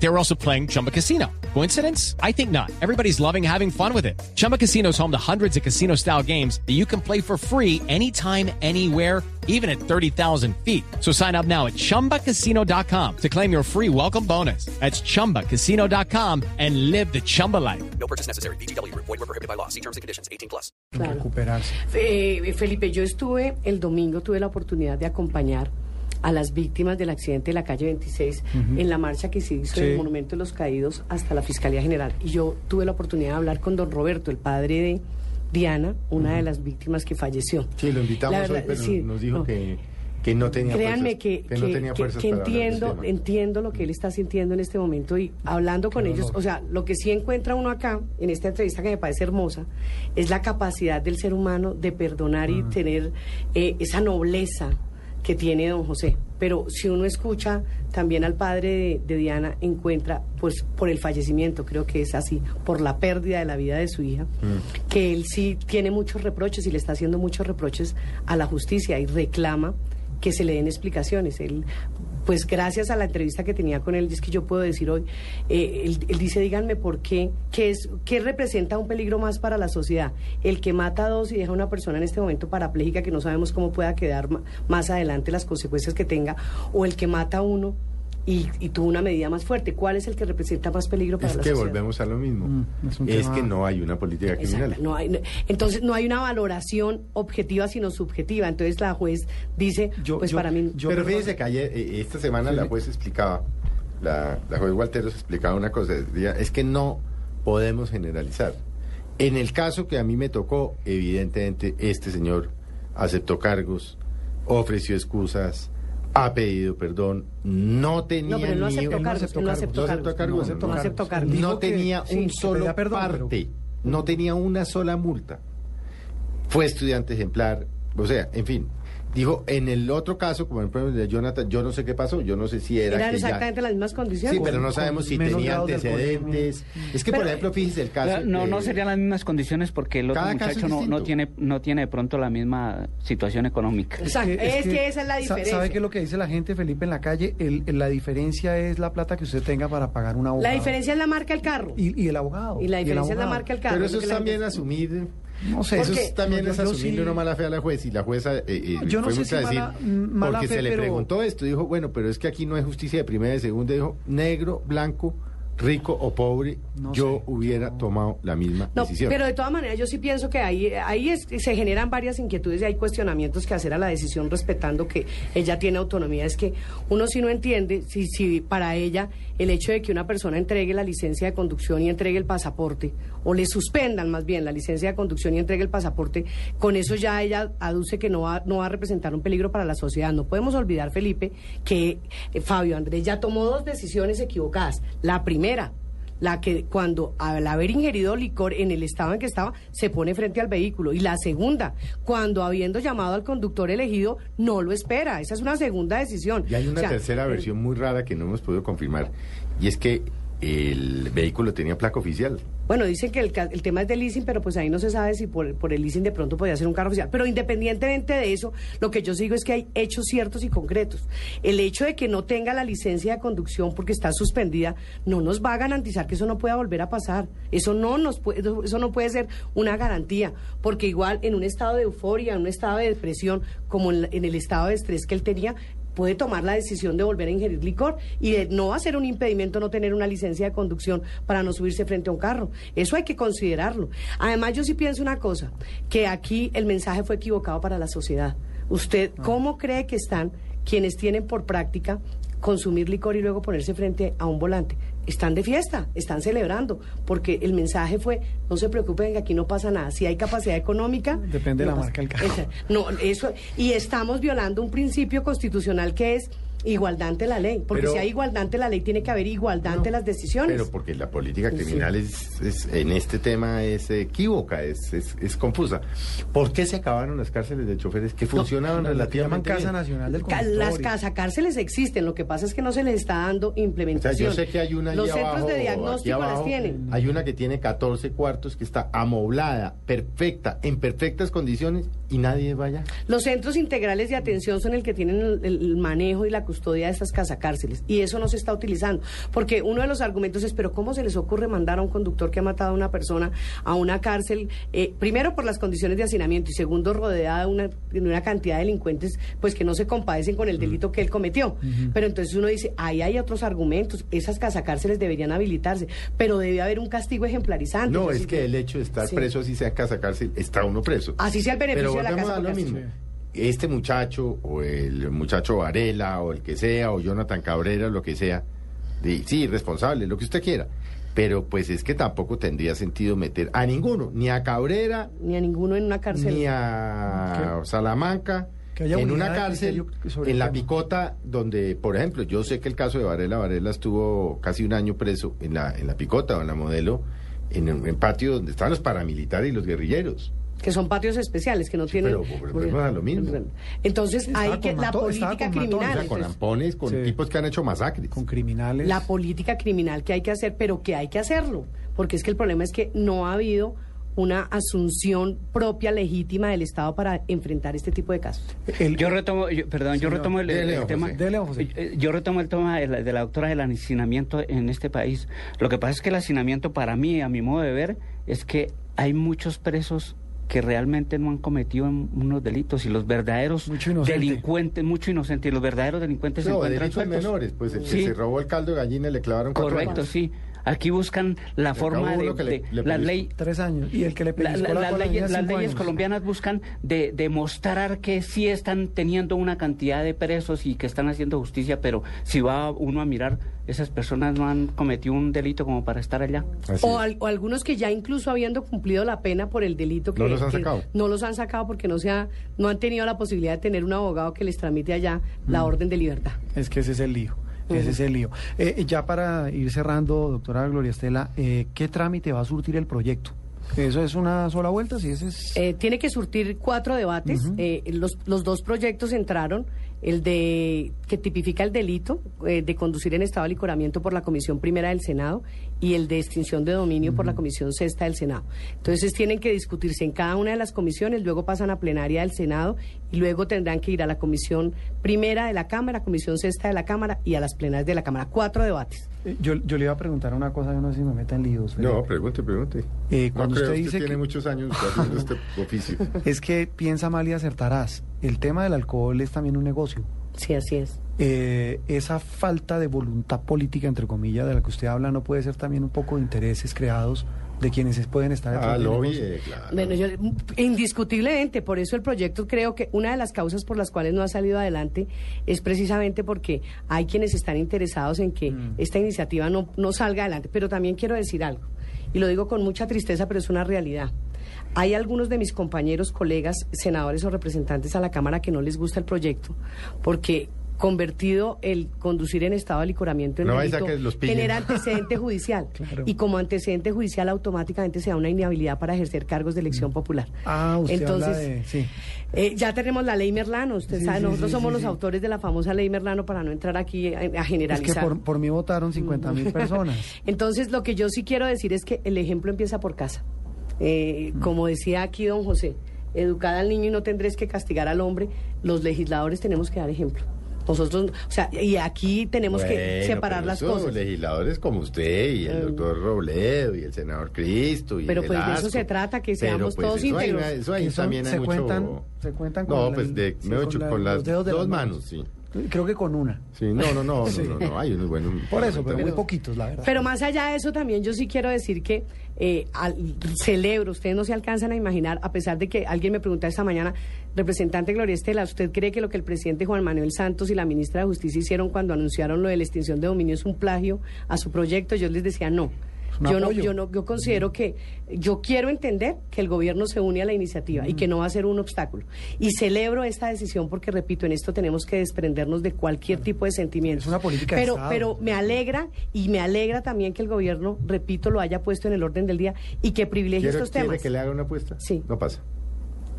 They were also playing Chumba Casino. Coincidence? I think not. Everybody's loving having fun with it. Chumba Casino is home to hundreds of casino style games that you can play for free anytime, anywhere, even at 30,000 feet. So sign up now at chumbacasino.com to claim your free welcome bonus. That's chumbacasino.com and live the Chumba life. No purchase necessary. BGW. Void were prohibited by law. See terms and conditions. 18 plus. Claro. recuperarse. Eh, Felipe, yo estuve el domingo, tuve la oportunidad de acompañar a las víctimas del accidente de la calle 26 en la marcha que se hizo Sí. del Monumento de los Caídos hasta la Fiscalía General. Y yo tuve la oportunidad de hablar con don Roberto, el padre de Diana, una de las víctimas que falleció. Sí, lo invitamos La hoy, verdad, pero sí, nos dijo no. que, que no tenía Créanme fuerzas. que, que- tenía fuerzas entiendo, entiendo lo que él está sintiendo en este momento y hablando con Qué ellos, o sea, lo que sí encuentra uno acá, en esta entrevista que me parece hermosa, es la capacidad del ser humano de perdonar y tener eh, esa nobleza que tiene don José. Pero si uno escucha también al padre de, de Diana, encuentra, pues por el fallecimiento, creo que es así, por la pérdida de la vida de su hija, Mm. que él sí tiene muchos reproches y le está haciendo muchos reproches a la justicia y reclama que se le den explicaciones. Él, pues gracias a la entrevista que tenía con él, es que yo puedo decir hoy, eh, él, dice, díganme por qué, qué, es, qué representa un peligro más para la sociedad. El que mata a dos y deja a una persona en este momento parapléjica que no sabemos cómo pueda quedar más adelante las consecuencias que tenga, o el que mata a uno y, y tuvo una medida más fuerte. ¿Cuál es el que representa más peligro para Es la que sociedad? volvemos a lo mismo. Mm, es es que no hay una política criminal. Exacto, no hay- no- entonces no hay una valoración objetiva sino subjetiva. Entonces la juez dice, Yo- pues yo- para mí... yo- Pero fíjese que ayer, eh, esta semana Sí, la juez explicaba, la, la juez Walteros explicaba una cosa, decía, es que no podemos generalizar. En el caso que a mí me tocó, evidentemente este señor aceptó cargos, ofreció excusas, ha pedido perdón, no tenía No, pero él no ni un- cargos, no aceptó ¿No cargos. aceptó cargos? No aceptó tenía un solo pero- parte, no tenía una sola multa. Fue estudiante ejemplar, o sea, en fin. Dijo, en el otro caso, como en el problema de Jonathan, yo no sé qué pasó, yo no sé si era Eran ya- exactamente las mismas condiciones. Sí, pero no sabemos si tenía antecedentes. Es que, por ejemplo, fíjese el caso... No, no serían las mismas condiciones porque el otro Cada caso es muchacho no, tiene no tiene de pronto la misma situación económica. Exacto, es que esa es la diferencia. ¿Sabe qué es lo que dice la gente, Felipe, en la calle? El- el- la diferencia es la plata que usted tenga para pagar un abogado. La diferencia es la marca del carro. Y, y el abogado. Y la el diferencia es la marca del carro. Pero es eso es también gente- asumir... No sé, Eso eso es también es asumirle sí- una mala fe a la juez y la jueza eh, eh, Yo no fue sé si decir, mala porque fe, se le pero- preguntó esto, dijo, bueno, pero es que aquí no hay justicia de primera y de segunda, dijo, negro, blanco, rico o pobre, No yo sé, hubiera yo- tomado la misma No, decisión. pero de todas maneras yo sí pienso que ahí, ahí es- se generan varias inquietudes y hay cuestionamientos que hacer a la decisión respetando que ella tiene autonomía. Es que uno sí no entiende si, si para ella el hecho de que una persona entregue la licencia de conducción y entregue el pasaporte, o le suspendan más bien la licencia de conducción y entregue el pasaporte, con eso ya ella aduce que no va, no va a representar un peligro para la sociedad. No podemos olvidar, Felipe, que eh, Fabio Andrés ya tomó dos decisiones equivocadas. La primera, la que cuando al haber ingerido licor en el estado en que estaba se pone frente al vehículo. Y la segunda cuando habiendo llamado al conductor elegido no lo espera. Esa es una segunda decisión. Y hay una O sea, tercera versión muy rara que no hemos podido confirmar, y es que el vehículo tenía placa oficial. Bueno, dicen que el, tema es del leasing, pero pues ahí no se sabe si por, el leasing de pronto podía ser un carro oficial. Pero independientemente de eso, lo que yo sigo es que hay hechos ciertos y concretos. El hecho de que no tenga la licencia de conducción porque está suspendida no nos va a garantizar que eso no pueda volver a pasar. Eso no nos puede, eso no puede ser una garantía, porque igual en un estado de euforia, en un estado de depresión, como en, en el estado de estrés que él tenía, puede tomar la decisión de volver a ingerir licor y de- no ser un impedimento no tener una licencia de conducción para no subirse frente a un carro. Eso hay que considerarlo. Además, yo sí pienso una cosa, que aquí el mensaje fue equivocado para la sociedad. ¿Usted cómo cree que están quienes tienen por práctica consumir licor y luego ponerse frente a un volante? Están de fiesta, están celebrando, porque el mensaje fue, no se preocupen que aquí no pasa nada. Si hay capacidad económica... Depende de no la pasa- marca del carro. No, eso, y estamos violando un principio constitucional que es Igualdad ante la ley, porque Pero- si hay igualdad ante la ley tiene que haber igualdad ante las decisiones. Pero porque la política Sí. criminal es, es- en este tema es equívoca, es, es, es confusa. ¿Por qué se acabaron las cárceles de choferes que funcionaban llaman relativamente Casa bien? Nacional del. Las casacárceles existen, lo que pasa es que no se les está dando O sea, implementación. yo sé que hay una Los centros abajo, de diagnóstico las tienen. Hay una que tiene 14 cuartos, que está amoblada, perfecta, en perfectas condiciones y nadie vaya. Los centros integrales de atención son el que tienen el, el manejo y la custodia de estas casacárceles. Y eso no se está utilizando. Porque uno de los argumentos es pero cómo se les ocurre mandar a un conductor que ha matado a una persona a una cárcel eh, primero por las condiciones de hacinamiento y segundo rodeada de una, de una cantidad de delincuentes pues que no se compadecen con el delito que él cometió pero entonces uno dice ahí hay otros argumentos. Esas casacárceles deberían habilitarse. Pero debe haber un castigo ejemplarizante. No, es que el hecho de estar Sí. preso, así sea casa cárcel, está uno preso. Así sea el beneficio Pero de la casa a lo mismo. Este muchacho, o el muchacho Varela, o el que sea, o Jonathan Cabrera, lo que sea, de- sí, responsable, lo que usted quiera. Pero pues es que tampoco tendría sentido meter a ninguno, ni a Cabrera, ni a ninguno en una cárcel ni a Salamanca, Que haya en una cárcel, en el la picota, donde, por ejemplo, yo sé que el caso de Varela, Varela estuvo casi un año preso en la, en la picota o en la modelo, en un en patio donde estaban los paramilitares y los guerrilleros. Que son patios especiales que no tienen pero volvemos a lo mismo. entonces Estaba hay que la política con matones, O criminal sea, con ampones, con Sí. tipos que han hecho masacres. Con criminales. la política criminal que hay que hacer pero que hay que hacerlo porque es que el problema es que no ha habido una asunción propia legítima del Estado para enfrentar este tipo de casos El- Yo retomo, yo- perdón, yo retomo el, el tema. José. Eh, eh, Yo retomo el tema de la, de la doctora del hacinamiento en este país. Lo que pasa es que el hacinamiento, para mí, a mi modo de ver, es que hay muchos presos que realmente no han cometido un- unos delitos y los verdaderos Mucho delincuentes, mucho inocentes, y los verdaderos delincuentes se No, encuentran delitos sueltos. menores, pues el Sí. que se robó el caldo de gallina y le clavaron cuatro Correcto, años. sí. Aquí buscan la forma de, uno que le- de- le la pellizco. ley Tres años. Y el que le la- pellizcó la- la las leyes, las leyes años. colombianas buscan de demostrar que sí están teniendo una cantidad de presos y que están haciendo justicia, pero si va uno a mirar, esas personas no han cometido un delito como para estar allá. O, es. al- o algunos que ya incluso habiendo cumplido la pena por el delito que No los han que sacado. no los han sacado porque no se ha- no han tenido la posibilidad de tener un abogado que les tramite allá la orden de libertad Es que ese es el lío. Ese es el lío. Eh, ya para ir cerrando, doctora Gloria Estela, eh, ¿qué trámite va a surtir el proyecto? ¿Eso es una sola vuelta? Sí, ese es... Eh, tiene que surtir cuatro debates. Los, los dos proyectos entraron. El de que tipifica el delito eh, de conducir en estado de licoramiento por la Comisión Primera del Senado y el de extinción de dominio por la Comisión Sexta del Senado. Entonces tienen que discutirse en cada una de las comisiones, luego pasan a plenaria del Senado y luego tendrán que ir a la Comisión Primera de la Cámara, Comisión Sexta de la Cámara y a las plenarias de la Cámara. Cuatro debates. Eh, yo, yo le iba a preguntar una cosa, yo no sé si me meta en líos. No, Felipe. pregunte, pregunte. Eh, no cuando creo, usted usted, dice tiene que- muchos años haciendo este oficio. Es que piensa mal y acertarás. El tema del alcohol es también un negocio. Sí, así es. Eh, esa falta de voluntad política, entre comillas, de la que usted habla, no puede ser también un poco de intereses creados de quienes pueden estar detrás Ah, negocio? eh, claro. Bueno, yo, indiscutiblemente, por eso el proyecto creo que una de las causas por las cuales no ha salido adelante es precisamente porque hay quienes están interesados en que esta iniciativa no, no salga adelante. Pero también quiero decir algo, y lo digo con mucha tristeza, pero es una realidad. Hay algunos de mis compañeros, colegas, senadores o representantes a la Cámara que no les gusta el proyecto, porque convertido el conducir en estado de licoramiento en No delito antecedente judicial Claro. y como antecedente judicial automáticamente se da una inhabilidad para ejercer cargos de elección popular. Ah, usted Entonces, habla de... Sí. eh, ya tenemos la ley Merlano, usted Sí, sabe, sí, nosotros somos los autores de la famosa ley Merlano para no entrar aquí a, a Es que generalizar. por, por mí votaron 50 mil personas. Entonces, lo que yo sí quiero decir es que el ejemplo empieza por casa. Eh, Como decía aquí don José, educar al niño y no tendréis que castigar al hombre, los legisladores tenemos que dar ejemplo. Nosotros, o sea, y aquí tenemos que separar las cosas. legisladores como usted y el Eh. doctor Robledo y el senador Cristo y Pero pues de eso se trata, que Pero, seamos pues, todos eso hay- íntegros. eso son- también hay se mucho... cuentan- se cuentan con No, la- pues de, sí, me he con hecho la- con los las dedos de dos las manos, manos. sí. Creo que con una. Sí, no, no, no, Sí. no, no, no, hay unos buenos... Por eso, pero muy poquitos, la verdad. Pero más allá de eso, también yo sí quiero decir que eh, al- celebro, ustedes no se alcanzan a imaginar, a pesar de que alguien me preguntaba esta mañana, representante Gloria Estela, ¿usted cree que lo que el presidente Juan Manuel Santos y la ministra de Justicia hicieron cuando anunciaron lo de la extinción de dominio es un plagio a su proyecto? Yo les decía no. Yo no, yo no, yo considero que yo quiero entender que el gobierno se une a la iniciativa y que no va a ser un obstáculo. Y celebro esta decisión porque repito, en esto tenemos que desprendernos de cualquier tipo de sentimientos. Es una política de pero, Estado. pero me alegra y me alegra también que el gobierno, repito, lo haya puesto en el orden del día y que privilegie ¿Quiere, estos quiere temas. que le haga una apuesta? Sí. No pasa.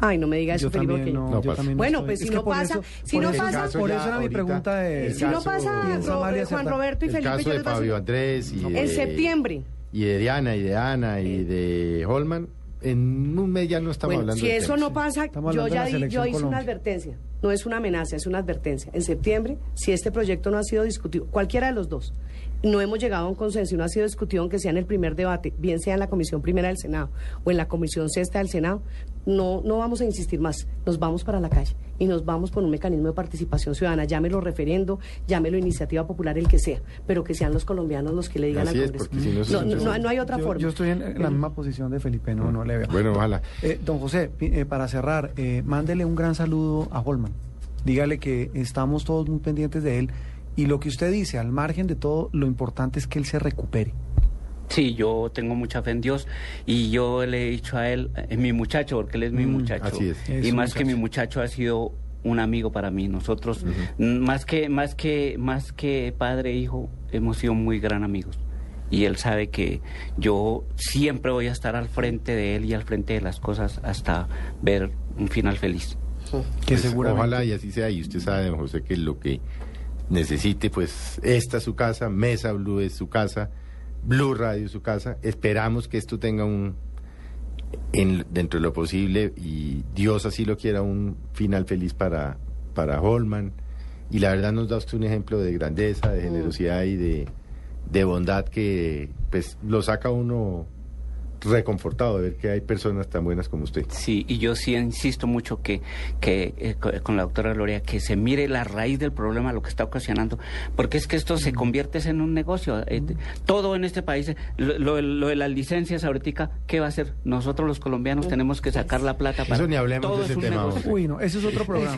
Ay, no me diga eso, Felipe. porque- no, No pasa. Bueno, pues es si no pasa- eso- si no pasa- por eso era mi pregunta de... Si no pasa, Juan. Roberto y El Felipe, caso yo de Fabio Andrés y En de, septiembre. Y de Diana y de Ana y de Holman, en un mes ya no estamos Bueno, hablando si de eso temas. no pasa, Estamos yo ya di- yo hice una advertencia. No es una amenaza, es una advertencia. En septiembre, si este proyecto no ha sido discutido, cualquiera de los dos, no hemos llegado a un consenso y no ha sido discutido, aunque sea en el primer debate, bien sea en la Comisión Primera del Senado o en la Comisión Sexta del Senado, no, no vamos a insistir más. Nos vamos para la calle y nos vamos por un mecanismo de participación ciudadana. Llámelo referendo, llámelo iniciativa popular, el que sea, pero que sean los colombianos los que le digan Así al es, Congreso. porque si no se- no, no, no- no hay otra yo, forma. yo estoy en, en la misma posición de Felipe, no, no le veo. Bueno, ojalá. Eh, don José, eh, para cerrar, eh, mándele un gran saludo a Holman. Dígale que estamos todos muy pendientes de él y lo que usted dice, al margen de todo, lo importante es que él se recupere. Sí, yo tengo mucha fe en Dios y yo le he dicho a él, es mi muchacho, porque él es mi Mm, muchacho. así es. Es Y más que mi muchacho. muchacho ha sido un amigo para mí. Nosotros, mm, más que más que más que padre e hijo, hemos sido muy gran amigos. Y él sabe que yo siempre voy a estar al frente de él y al frente de las cosas hasta ver un final feliz. Que Pues, seguramente... Ojalá y así sea. Y usted sabe, don José, que lo que necesite, pues esta es su casa, Mesa Blue es su casa, Blue Radio es su casa. Esperamos que esto tenga un, en, dentro de lo posible, y Dios así lo quiera, un final feliz para, para Holman. Y la verdad nos da usted un ejemplo de grandeza, de generosidad y de, de bondad que pues lo saca uno reconfortado de ver que hay personas tan buenas como usted. Sí, y yo sí insisto mucho que, que eh, co- con la doctora Gloria, que se mire la raíz del problema, lo que está ocasionando, porque es que esto se convierte en un negocio. eh, todo en este país, lo, lo- lo de las licencias ahorita, ¿qué va a hacer? Nosotros los colombianos tenemos que sacar la plata para... Eso ni hablemos todo de es ese tema, negocio. Uy, no, ese es otro programa.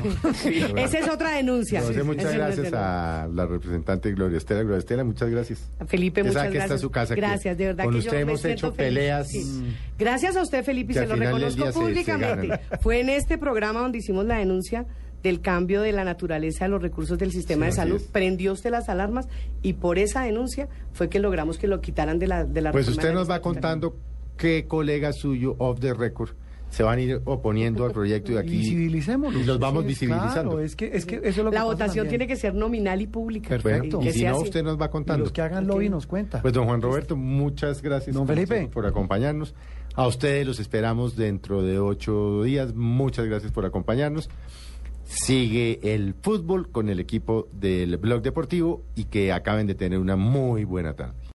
Esa es otra denuncia. José, muchas gracias a la representante Gloria Estela. Gloria Estela, muchas gracias. Felipe, Usted muchas que gracias. esta es su casa aquí. Gracias, de verdad Con que usted yo hemos hecho feliz. peleas. Sí. Gracias a usted, Felipe, y se lo reconozco día se- se públicamente. Fue en este programa donde hicimos la denuncia del cambio de la naturaleza de los recursos del sistema Sí, de salud. Prendió usted las alarmas y por esa denuncia fue que logramos que lo quitaran de la de la Pues usted nos va contando qué colegas suyo off the record se van a ir oponiendo al proyecto de aquí. Visibilicémoslo. Y los vamos Sí, visibilizando. Claro, es que, es que eso es lo que La votación también. tiene que ser nominal y pública. Perfecto. Bueno, y si no, así. usted nos va Y contando. los que hagan lobby nos cuenta. Pues don Juan Roberto, muchas gracias Don Felipe. por acompañarnos. A ustedes los esperamos dentro de ocho días. Muchas gracias por acompañarnos. Sigue el fútbol con el equipo del Blog Deportivo y que acaben de tener una muy buena tarde.